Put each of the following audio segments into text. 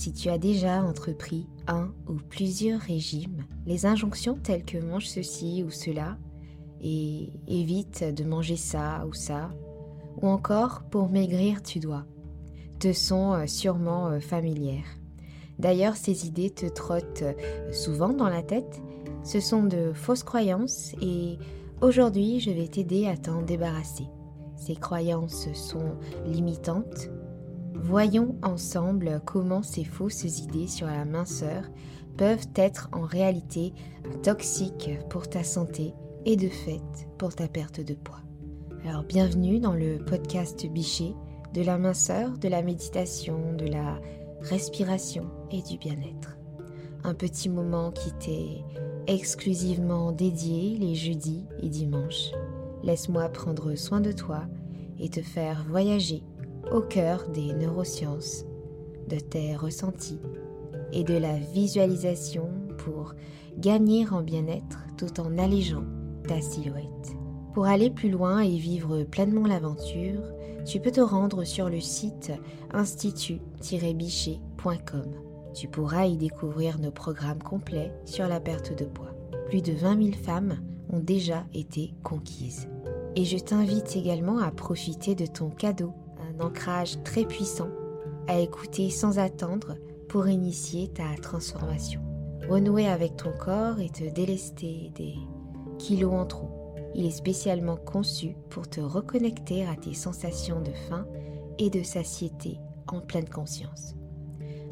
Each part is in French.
Si tu as déjà entrepris un ou plusieurs régimes, les injonctions telles que mange ceci ou cela et évite de manger ça ou ça, ou encore pour maigrir tu dois, te sont euh, sûrement euh, familières. D'ailleurs, ces idées te trottent euh, souvent dans la tête. Ce sont de fausses croyances et aujourd'hui, je vais t'aider à t'en débarrasser. Ces croyances sont limitantes. Voyons ensemble comment ces fausses idées sur la minceur peuvent être en réalité toxiques pour ta santé et de fait pour ta perte de poids. Alors bienvenue dans le podcast Bichet de la minceur, de la méditation, de la respiration et du bien-être. Un petit moment qui t'est exclusivement dédié les jeudis et dimanches. Laisse-moi prendre soin de toi et te faire voyager au cœur des neurosciences, de tes ressentis et de la visualisation pour gagner en bien-être tout en allégeant ta silhouette. Pour aller plus loin et vivre pleinement l'aventure, tu peux te rendre sur le site institut-bichet.com. Tu pourras y découvrir nos programmes complets sur la perte de poids. Plus de 20 000 femmes ont déjà été conquises. Et je t'invite également à profiter de ton cadeau, un ancrage très puissant, à écouter sans attendre pour initier ta transformation. Renouer avec ton corps et te délester des kilos en trop il est spécialement conçu pour te reconnecter à tes sensations de faim et de satiété en pleine conscience.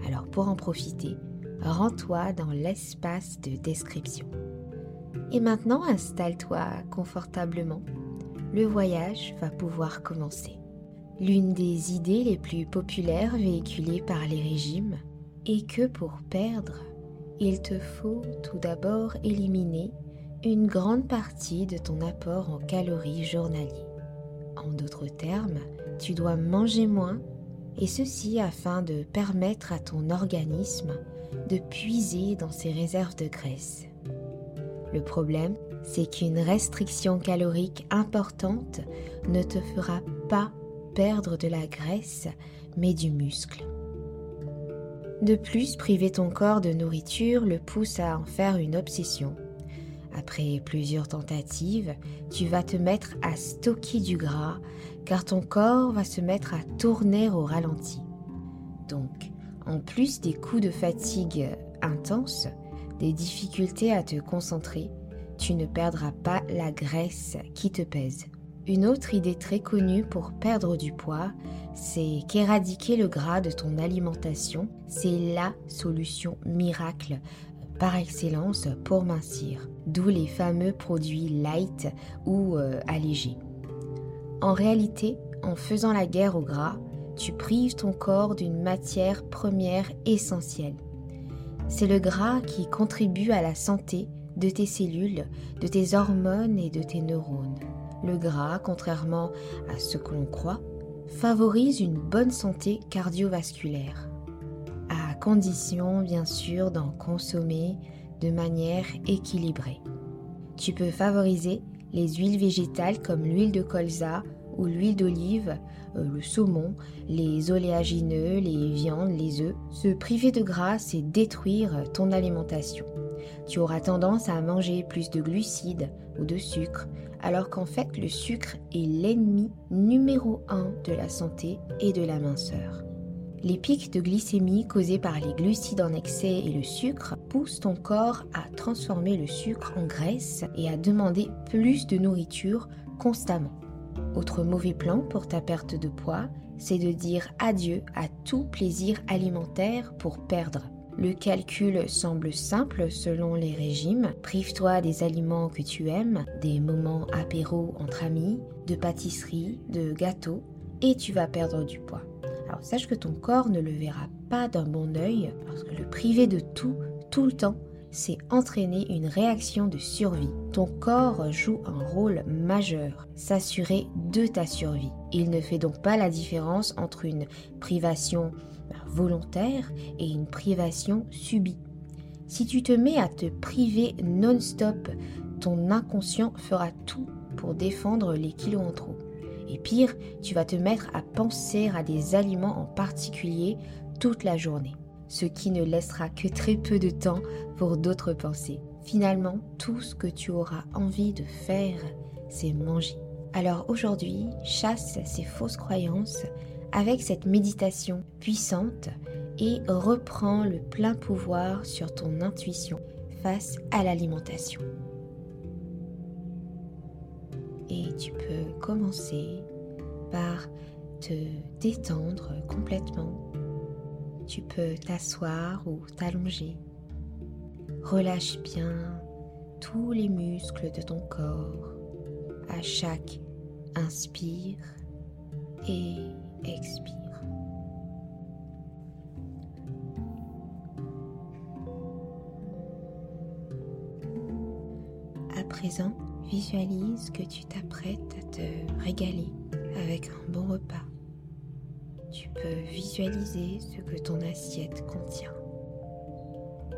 Alors pour en profiter, rends-toi dans l'espace de description. Et maintenant, installe-toi confortablement. Le voyage va pouvoir commencer. L'une des idées les plus populaires véhiculées par les régimes est que pour perdre, il te faut tout d'abord éliminer une grande partie de ton apport en calories journalier. En d'autres termes, tu dois manger moins et ceci afin de permettre à ton organisme de puiser dans ses réserves de graisse. Le problème, c'est qu'une restriction calorique importante ne te fera pas de la graisse, mais du muscle. De plus, priver ton corps de nourriture le pousse à en faire une obsession après plusieurs tentatives, tu vas te mettre à stocker du gras car ton corps va se mettre à tourner au ralenti. Donc, en plus des coups de fatigue intenses, des difficultés à te concentrer, tu ne perdras pas la graisse qui te pèse. Une autre idée très connue pour perdre du poids, c'est qu'éradiquer le gras de ton alimentation, c'est la solution miracle par excellence pour mincir, d'où les fameux produits light ou euh, allégés. En réalité, en faisant la guerre au gras, tu prives ton corps d'une matière première essentielle. C'est le gras qui contribue à la santé de tes cellules, de tes hormones et de tes neurones. Le gras, contrairement à ce que l'on croit, favorise une bonne santé cardiovasculaire condition bien sûr d'en consommer de manière équilibrée. Tu peux favoriser les huiles végétales comme l'huile de colza ou l'huile d'olive, euh, le saumon, les oléagineux, les viandes, les œufs. Se priver de gras, c'est détruire ton alimentation. Tu auras tendance à manger plus de glucides ou de sucre, alors qu'en fait le sucre est l'ennemi numéro un de la santé et de la minceur. Les pics de glycémie causés par les glucides en excès et le sucre poussent ton corps à transformer le sucre en graisse et à demander plus de nourriture constamment. Autre mauvais plan pour ta perte de poids, c'est de dire adieu à tout plaisir alimentaire pour perdre. Le calcul semble simple selon les régimes. Prive-toi des aliments que tu aimes, des moments apéro entre amis, de pâtisseries, de gâteaux, et tu vas perdre du poids. Alors sache que ton corps ne le verra pas d'un bon œil parce que le priver de tout, tout le temps, c'est entraîner une réaction de survie. Ton corps joue un rôle majeur, s'assurer de ta survie. Il ne fait donc pas la différence entre une privation volontaire et une privation subie. Si tu te mets à te priver non-stop, ton inconscient fera tout pour défendre les kilos en trop. Et pire, tu vas te mettre à penser à des aliments en particulier toute la journée. ce qui ne laissera que très peu de temps pour d'autres pensées. Finalement, tout ce que tu auras envie de faire, c'est manger. Alors aujourd'hui, chasse ces fausses croyances avec cette méditation puissante et reprends le plein pouvoir sur ton intuition face à l'alimentation. Et tu peux commencer par te détendre complètement. Tu peux t'asseoir ou t'allonger. Relâche bien tous les muscles de ton corps à chaque inspire et expire. À présent, visualise que tu t'apprêtes à te régaler avec un bon repas. Tu peux visualiser ce que ton assiette contient.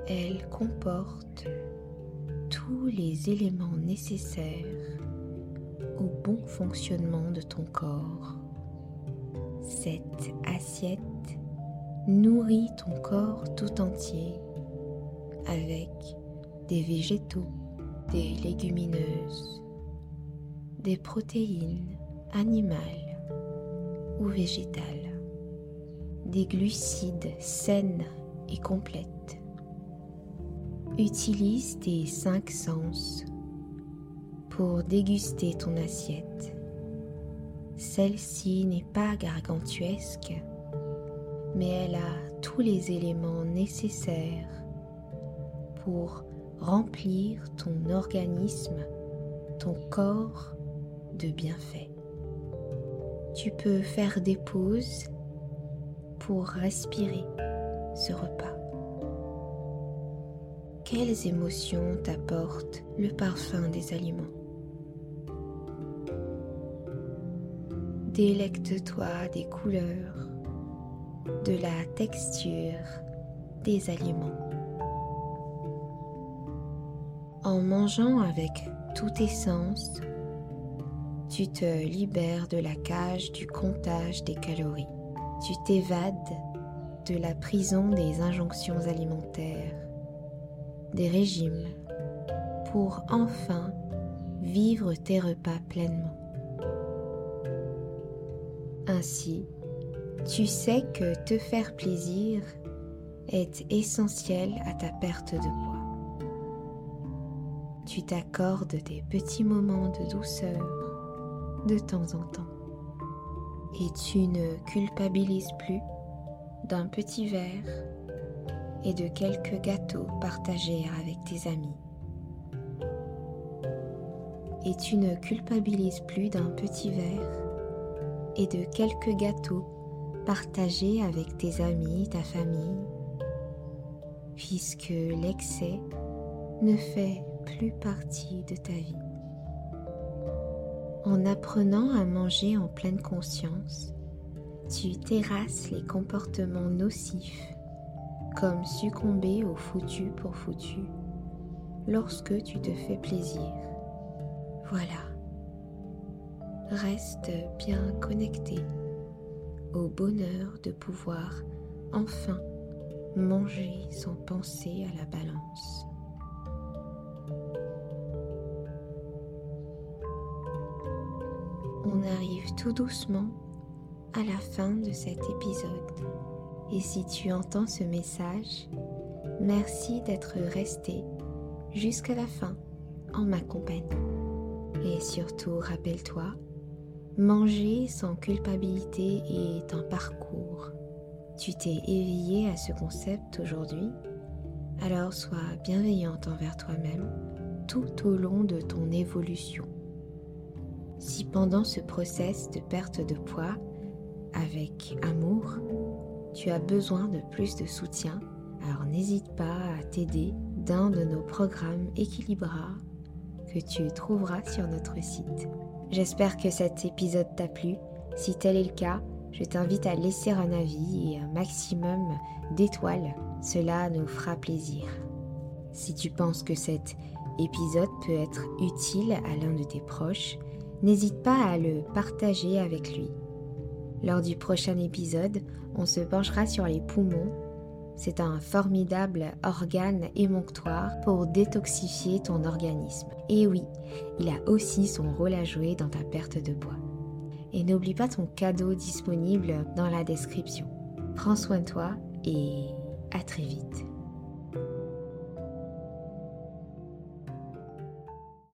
Elle comporte tous les éléments nécessaires au bon fonctionnement de ton corps. Cette assiette nourrit ton corps tout entier avec des végétaux, des légumineuses, des protéines animales ou végétales, des glucides saines et complètes. Utilise tes cinq sens pour déguster ton assiette. Celle-ci n'est pas gargantuesque, mais elle a tous les éléments nécessaires pour remplir ton organisme, ton corps de bienfaits. Tu peux faire des pauses pour respirer ce repas. Quelles émotions t'apporte le parfum des aliments? Délecte-toi des couleurs, de la texture des aliments. En mangeant avec tous tes sens, tu te libères de la cage du comptage des calories. Tu t'évades de la prison des injonctions alimentaires, des régimes, pour enfin vivre tes repas pleinement. Ainsi, tu sais que te faire plaisir est essentiel à ta perte de poids. Tu t'accordes des petits moments de douceur de temps en temps et tu ne culpabilises plus d'un petit verre et de quelques gâteaux partagés avec tes amis. Et tu ne culpabilises plus d'un petit verre et de quelques gâteaux partagés avec tes amis, ta famille, puisque l'excès ne fait plus partie de ta vie. En apprenant à manger en pleine conscience, tu terrasses les comportements nocifs, comme succomber au foutu pour foutu, lorsque tu te fais plaisir. Voilà reste bien connecté au bonheur de pouvoir enfin manger sans penser à la balance. On arrive tout doucement à la fin de cet épisode. Et si tu entends ce message, merci d'être resté jusqu'à la fin en ma compagnie. Et surtout, rappelle-toi Manger sans culpabilité est un parcours. Tu t'es éveillé à ce concept aujourd'hui, alors sois bienveillante envers toi-même tout au long de ton évolution. Si pendant ce process de perte de poids, avec amour, tu as besoin de plus de soutien, alors n'hésite pas à t'aider d'un de nos programmes Equilibra que tu trouveras sur notre site. J'espère que cet épisode t'a plu. Si tel est le cas, je t'invite à laisser un avis et un maximum d'étoiles. Cela nous fera plaisir. Si tu penses que cet épisode peut être utile à l'un de tes proches, n'hésite pas à le partager avec lui. Lors du prochain épisode, on se penchera sur les poumons, c'est un formidable organe émonctoire pour détoxifier ton organisme. Et oui, il a aussi son rôle à jouer dans ta perte de poids. Et n'oublie pas ton cadeau disponible dans la description. Prends soin de toi et à très vite.